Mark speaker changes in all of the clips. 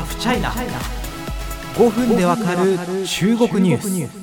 Speaker 1: ハフチャイナ5分でわかる中国ニュース。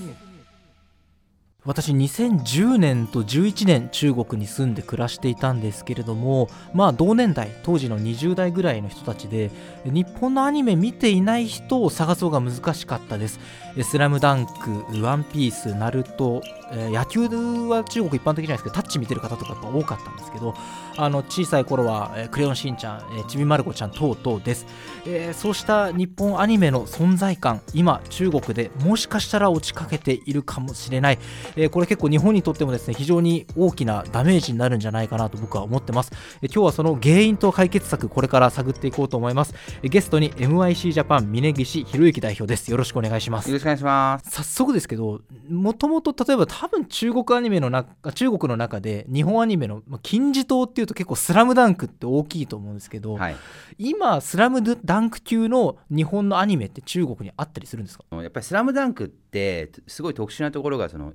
Speaker 1: 私2010年と11年中国に住んで暮らしていたんですけれどもまあ同年代当時の20代ぐらいの人たちで日本のアニメ見ていない人を探そうが難しかったです。スラムダンク、ワンピース、ナルト、えー、野球は中国一般的じゃないですけどタッチ見てる方とかやっぱ多かったんですけどあの小さい頃は、えー、クレヨンしんちゃん、えー、ちびまる子ちゃん等々です、えー、そうした日本アニメの存在感今中国でもしかしたら落ちかけているかもしれない、えー、これ結構日本にとってもですね非常に大きなダメージになるんじゃないかなと僕は思ってます、えー、今日はその原因と解決策これから探っていこうと思います、えー、ゲストに MIC ジャパン峯岸博之代表です。よろしくお願いします。
Speaker 2: よろしくお願いします。
Speaker 1: 早速ですけどもともと例えば多分中国アニメの中中国の中で日本アニメの金字塔っていうと結構スラムダンクって大きいと思うんですけど、はい、今スラムダンク級の日本のアニメって中国にあったりするんですか？
Speaker 2: やっぱりスラムダンクってすごい特殊なところがその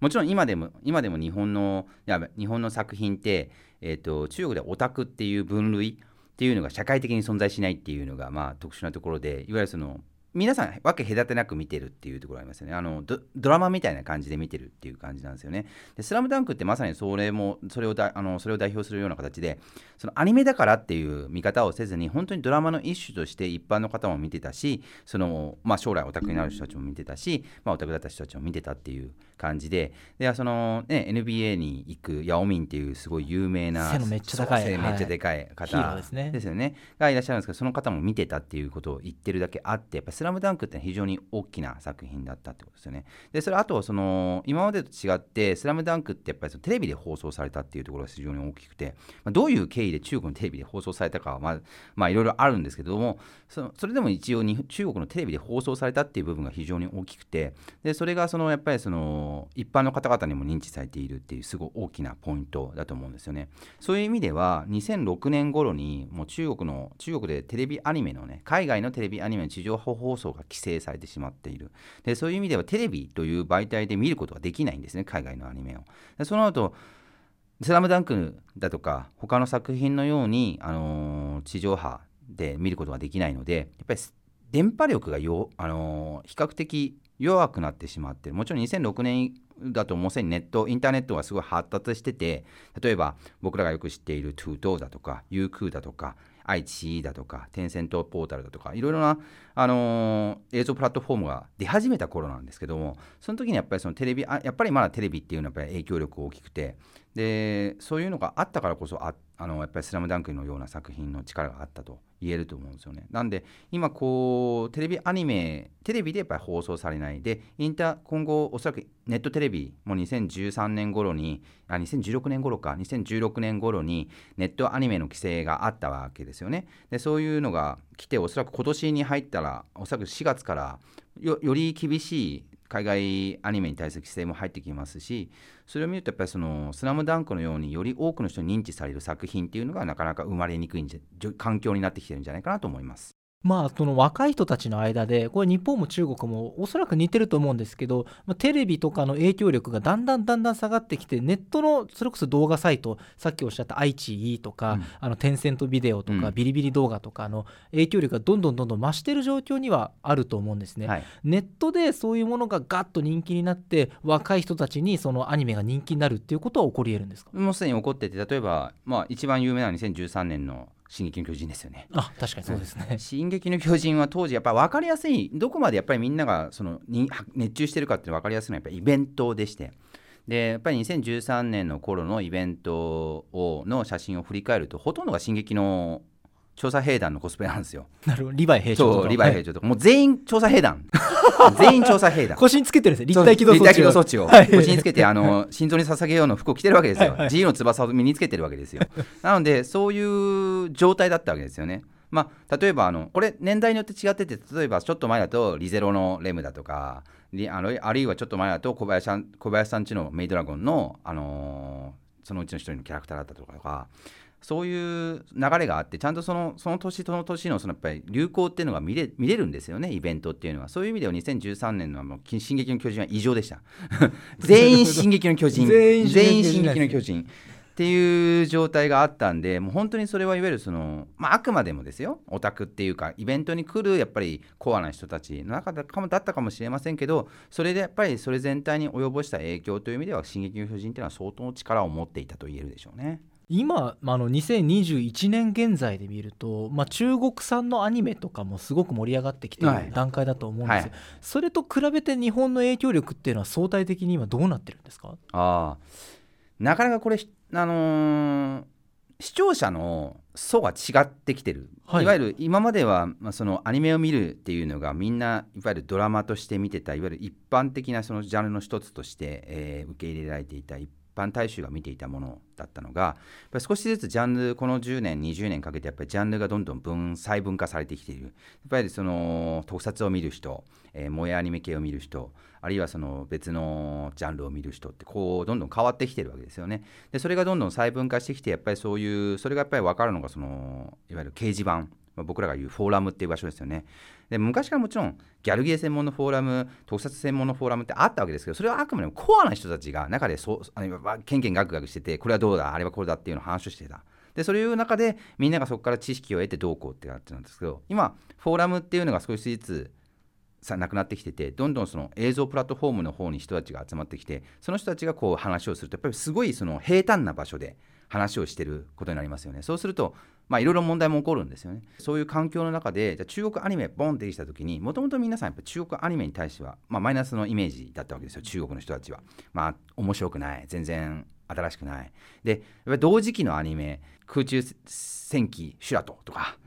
Speaker 2: もちろん今でも今でも日本のや日本の作品って、えーと、中国でオタクっていう分類っていうのが社会的に存在しないっていうのがまあ特殊なところでいわゆるその皆さん分け隔てなく見てるっていうところありますよね。あのドラマみたいな感じで見てるっていう感じなんですよね。で「スラムダンクってまさにそれもそれをだあのそれを代表するような形でそのアニメだからっていう見方をせずに本当にドラマの一種として一般の方も見てたしその、まあ、将来オタクになる人たちも見てたし、まあ、オタクだった人たちも見てたっていう感じででその、ね、NBA に行くヤオミンっていうすごい有名な
Speaker 1: 背のめっちゃ高い
Speaker 2: 背めっちゃでかい方です,、ね、ですよね。がいらっしゃるんですけどその方も見てたっていうことを言ってるだけあってやっぱスラムダンクって非常に大きな作品だったってことですよね。で、それあと、その、今までと違って、スラムダンクってやっぱりそのテレビで放送されたっていうところが非常に大きくて、まあ、どういう経緯で中国のテレビで放送されたかは、まあ、まあ、いろいろあるんですけども、そそれでも一応に、中国のテレビで放送されたっていう部分が非常に大きくて、で、それがその、やっぱりその、一般の方々にも認知されているっていう、すごい大きなポイントだと思うんですよね。そういう意味では、2006年頃に、もう中国の、中国でテレビアニメのね、海外のテレビアニメの地上波放放送が規制されてしまっている。でそういう意味ではテレビという媒体で見ることができないんですね海外のアニメを。でその後スラムダンクだとか他の作品のように、あのー、地上波で見ることができないのでやっぱり電波力がよ、あのー、比較的弱くなってしまってる。もちろん2006年だともうすでにネットインターネットがすごい発達してて例えば僕らがよく知っているトゥートーだとかユークーだとか愛知だとかテンセントポータルだとかいろいろな、あのー、映像プラットフォームが出始めた頃なんですけどもその時にやっぱりそのテレビあやっぱりまだテレビっていうのはやっぱり影響力大きくてでそういうのがあったからこそあってあのやっぱり「スラムダンクのような作品の力があったと言えると思うんですよね。なんで今こうテレビアニメテレビでやっぱり放送されないでインター今後おそらくネットテレビも2013年頃にあ2016年頃か2016年頃にネットアニメの規制があったわけですよね。でそういうのが来ておそらく今年に入ったらおそらく4月からより厳しい海外アニメに対する規制も入ってきますしそれを見るとやっぱりその「スラムダンクのようにより多くの人に認知される作品っていうのがなかなか生まれにくいんじゃ環境になってきてるんじゃないかなと思います。
Speaker 1: まあ、その若い人たちの間で、これ日本も中国もおそらく似てると思うんですけど、まあ、テレビとかの影響力がだんだんだんだん下がってきて、ネットのそれこそ動画サイト、さっきおっしゃった愛知 E とか、うん、あのテンセントビデオとか、ビリビリ動画とかの影響力がどんどんどんどん増してる状況にはあると思うんですね。はい、ネットでそういうものがガッと人気になって、若い人たちにそのアニメが人気になるっていうことは起こり得るんですか？
Speaker 2: もうすでに起こってて、例えば、まあ、一番有名な2013年の進撃の巨人ですよね。
Speaker 1: あ確かにそうですね。
Speaker 2: 進撃の巨人は当時やっぱり分かりやすいどこまでやっぱりみんながそのに熱中してるかって分かりやすいのはやっぱりイベントでして。でやっぱり2013年の頃のイベントをの写真を振り返るとほとんどが進撃の調査兵団のコスプレなんですよ。
Speaker 1: なるほど、リヴァイ兵長
Speaker 2: とか。リヴァイ兵長とか、もう全員調査兵団。全員調査兵団。
Speaker 1: 腰につけてるんです立体機動
Speaker 2: 装置を。立体機動装置を腰につけて、あの心臓に捧げようの服を着てるわけですよ。自由の翼を身につけてるわけですよ。なので、そういう状態だったわけですよね。まあ、例えばあのこれ年代によって違ってて例えばちょっと前だとリゼロのレムだとかあのあるいはちょっと前だと小林さん小林さんちのメイドラゴンの、あのー、そのうちの一人のキャラクターだったとかそういう流れがあってちゃんとそのその年その年のそのやっぱり流行っていうのが見れ見れるんですよねイベントっていうのは。そういう意味では2013年の「進撃の巨人」は異常でした。全員「進撃の巨人」全員「進撃の巨人」っていう状態があったんでもう本当にそれはいわゆるその、まあ、あくまでもですよオタクっていうかイベントに来るやっぱりコアな人たちの中だったかもしれませんけどそれでやっぱりそれ全体に及ぼした影響という意味では「進撃の巨人」っていうのは相当力を持っていたと言えるでしょうね。
Speaker 1: 今、あの2021年現在で見ると、まあ、中国産のアニメとかもすごく盛り上がってきてい。る段階だと思うんですよ、はい。はい、それと比べて日本の影響力っていうのは相対的に今どうなってるんですか？
Speaker 2: あ。なかなかこれあのー、視聴者の層が違ってきてる、はい、いわゆる今までは、まあ、そのアニメを見るっていうのがみんないわゆるドラマとして見てたいわゆる一般的なそのジャンルの一つとして、えー、受け入れられていた一般大衆が見ていたものだったのが少しずつジャンルこの10年20年かけてやっぱりジャンルがどんどん分細分化されてきているやっぱりその特撮を見る人、えー、萌えアニメ系を見る人あるいはその別のジャンルを見る人ってこうどんどん変わってきてるわけですよね。でそれがどんどん細分化してきてやっぱりそういうそれがやっぱり分かるのがそのいわゆる掲示板ま僕らが言うフォーラムっていう場所ですよね。で昔からもちろんギャルゲー専門のフォーラム特撮専門のフォーラムってあったわけですけどそれはあくまでもコアな人たちが中でそあのケンケンガクガクしててこれはどうだあれはこれだっていうのを話をしてた。でそういう中でみんながそこから知識を得てどうこうって感じなんですけど今フォーラムっていうのが少しずつさなくなってきててどんどんその映像プラットフォームの方に人たちが集まってきてその人たちがこう話をするとやっぱりすごいその平坦な場所で話をしてることになりますよねそうするとまあいろいろ問題も起こるんですよね。そういう環境の中でじゃ中国アニメボンってできた時にもともと皆さんやっぱ中国アニメに対しては、まあ、マイナスのイメージだったわけですよ。中国の人たちは。まあ面白くない。全然新しくない。でやっぱり同時期のアニメ空中戦記シュラトとか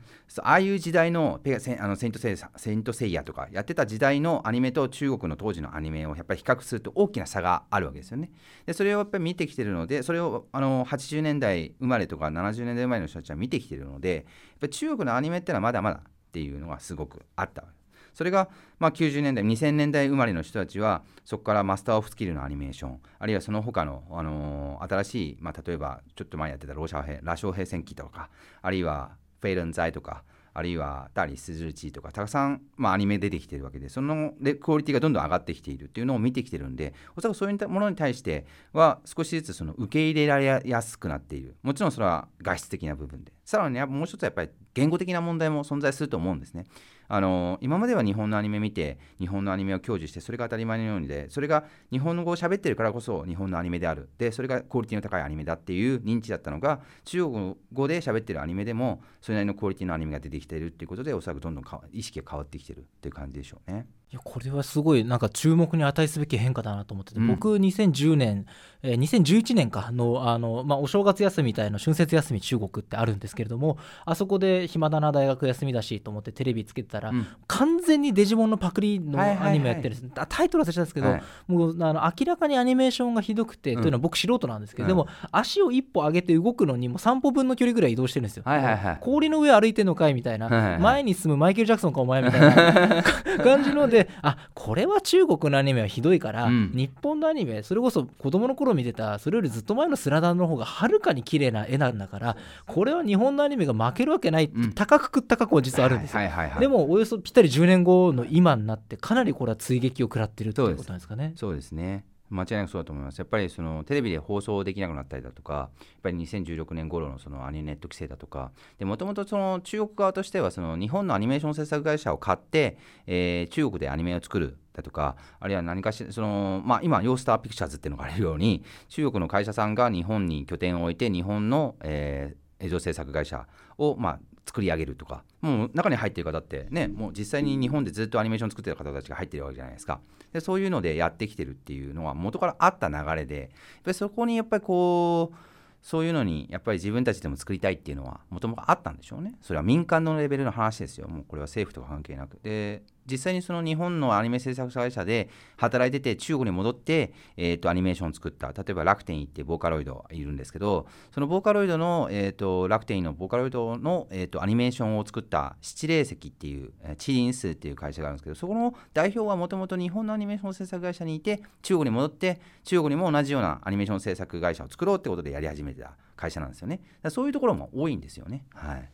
Speaker 2: ああいう時代のペセあのセントセイセントセイヤとかやってた時代のアニメと中国の当時のアニメをやっぱり比較すると大きな差があるわけですよね。でそれをやっぱり見てきてるのでそれをあの80年代生まれとか70年代生まれの人たちは見てきてるのでやっぱり中国のアニメってのはまだまだっていうのがすごくあったわけですそれが、まあ、90年代2000年代生まれの人たちはそこからマスター・オフ・スキルのアニメーションあるいはその他の、あのー、新しい、まあ、例えばちょっと前やってたローシャー兵羅生兵戦記とかあるいはペイルンザイとかあるいはダリスズルチとかたくさん、まあ、アニメ出てきてるわけでそのクオリティがどんどん上がってきているっていうのを見てきてるんでおそらくそういうものに対しては少しずつその受け入れられやすくなっている。もちろんそれは画質的な部分で。さらにもう一つはやっぱり言語的な問題も存在すると思うんですね。あの今までは日本のアニメ見て日本のアニメを享受してそれが当たり前のようにでそれが日本語を喋ってるからこそ日本のアニメであるでそれがクオリティの高いアニメだっていう認知だったのが中国語で喋ってるアニメでもそれなりのクオリティのアニメが出てきているっていうことでおそらくどんどん意識が変わってきてるっていう感じでしょうね。
Speaker 1: いやこれはすごいなんか注目に値すべき変化だなと思ってて、うん、僕2010年、えー、2011年かのあの、まあ、お正月休みみたいな春節休み中国ってあるんですけれどもあそこで暇だな大学休みだしと思ってテレビつけてたら、うん、完全にデジモンのパクリのアニメやってるんです、はタイトルは忘れたんですけど、はい、もうあの明らかにアニメーションがひどくて、うん、というのは僕素人なんですけど、でも足を一歩上げて動くのにも散歩分の距離ぐらい移動してるんですよ、はいはいはい、氷の上歩いてんのかいみたいな、はいはいはい、前に進むマイケル・ジャクソンかお前みたいな。感じのであこれは中国のアニメはひどいから、うん、日本のアニメそれこそ子供の頃見てたそれよりずっと前のスラダンの方がはるかに綺麗な絵なんだからこれは日本のアニメが負けるわけない、うん、高く食った過去は実はあるんですよ、でもおよそぴったり10年後の今になってかなりこれは追撃を食らってるということなんですかね。
Speaker 2: そうですね間違いなくそうだと思います。やっぱりそのテレビで放送できなくなったりだとか、やっぱり2016年頃のそのアニメネット規制だとか、もともとその中国側としてはその日本のアニメーション制作会社を買って、えー、中国でアニメを作るだとか、あるいは何かしら、そのまあ、今、ヨースターピクチャーズっていうのがあるように、中国の会社さんが日本に拠点を置いて、日本の、えー、映像制作会社を、まあ、作り上げるとかもう中に入ってる方ってねもう実際に日本でずっとアニメーション作ってる方たちが入ってるわけじゃないですか。でそういうのでやってきてるっていうのは元からあった流れでやっぱりそこにやっぱりこうそういうのにやっぱり自分たちでも作りたいっていうのはもともとあったんでしょうね。それは民間のレベルの話ですよ。もうこれは政府とか関係なく。で実際にその日本のアニメ制作会社で働いてて中国に戻って、えー、とアニメーションを作った。例えば楽天行ってボーカロイドいるんですけどそのボーカロイドの、えー、と楽天のボーカロイドの、えー、とアニメーションを作った七霊石っていうチリンスっていう会社があるんですけどそこの代表はもともと日本のアニメーション制作会社にいて中国に戻って中国にも同じようなアニメーション制作会社を作ろうってことでやり始めてた会社なんですよね。そういうところも多いんですよね。はい。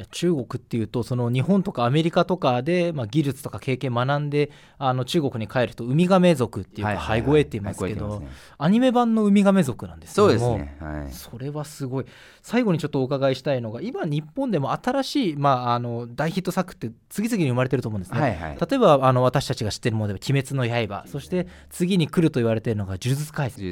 Speaker 1: や中国っていうとその日本とかアメリカとかで、まあ、技術とか経験学んであの中国に帰るとウミガメ族っていうかハイゴエって言いますけど、アニメ版のウミガメ族なんですけども
Speaker 2: そうですね、はい、
Speaker 1: それはすごい。最後にちょっとお伺いしたいのが今日本でも新しい、まあ、あの大ヒット作って次々に生まれてると思うんですね、はいはい、例えばあの私たちが知ってるもので「鬼滅の刃」そして次に来ると言われているのが「呪術廻戦」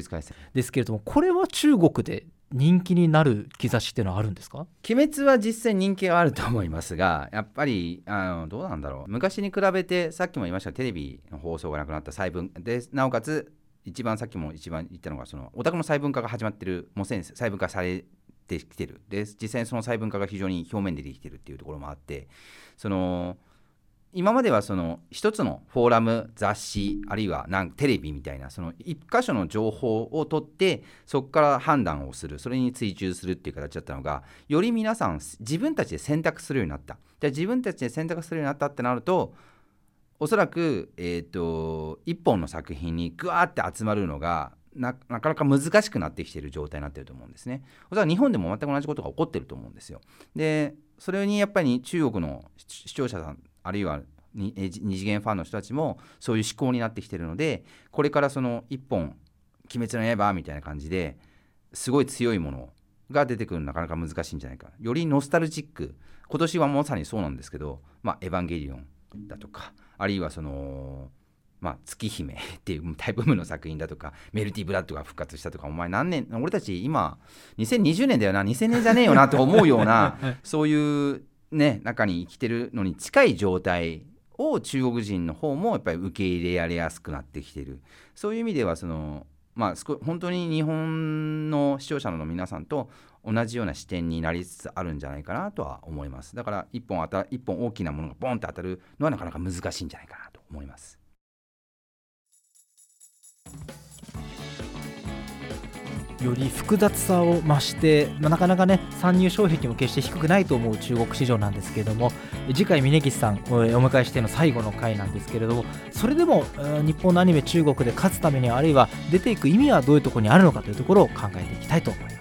Speaker 1: ですけれどもこれは中国で人気になる兆しっていうのはあるんですか？
Speaker 2: 鬼滅は実際人気があると思いますが やっぱりあのどうなんだろう。昔に比べてさっきも言いましたテレビの放送がなくなった細分でなおかつ一番さっきも一番言ったのがそのオタクの細分化が始まってるもうすでに細分化されてきてる。で実際にその細分化が非常に表面でできてるっていうところもあってその今まではその一つのフォーラム雑誌あるいはなんテレビみたいなその一箇所の情報を取ってそこから判断をするそれに追従するっていう形だったのがより皆さん自分たちで選択するようになったじゃあ自分たちで選択するようになったってなるとおそらく、えーと、一本の作品にグワーって集まるのがなかなか難しくなってきている状態になっていると思うんですね。おそらく日本でも全く同じことが起こってると思うんですよ。でそれにやっぱり中国の視聴者さんあるいは二次元ファンの人たちもそういう思考になってきてるのでこれからその一本「鬼滅の刃」みたいな感じですごい強いものが出てくるのなかなか難しいんじゃないか。よりノスタルジック今年はまさにそうなんですけど「まあ、エヴァンゲリオン」だとかあるいはそのまあ、月姫 っていうタイプの作品だとかメルティブラッドが復活したとかお前何年俺たち今2020年だよな2000年じゃねえよなと思うような そういうね中に生きてるのに近い状態を中国人の方もやっぱり受け入れられやすくなってきてる。そういう意味ではそのまあ本当に日本の視聴者の皆さんと同じような視点になりつつあるんじゃないかなとは思います。だから一本た一本大きなものがボンって当たるのはなかなか難しいんじゃないかなと思います。
Speaker 1: より複雑さを増して、まあ、なかなかね参入障壁も決して低くないと思う中国市場なんですけれども次回峯岸さんお迎えしての最後の回なんですけれどもそれでも日本のアニメ中国で勝つためにはあるいは出ていく意味はどういうところにあるのかというところを考えていきたいと思います。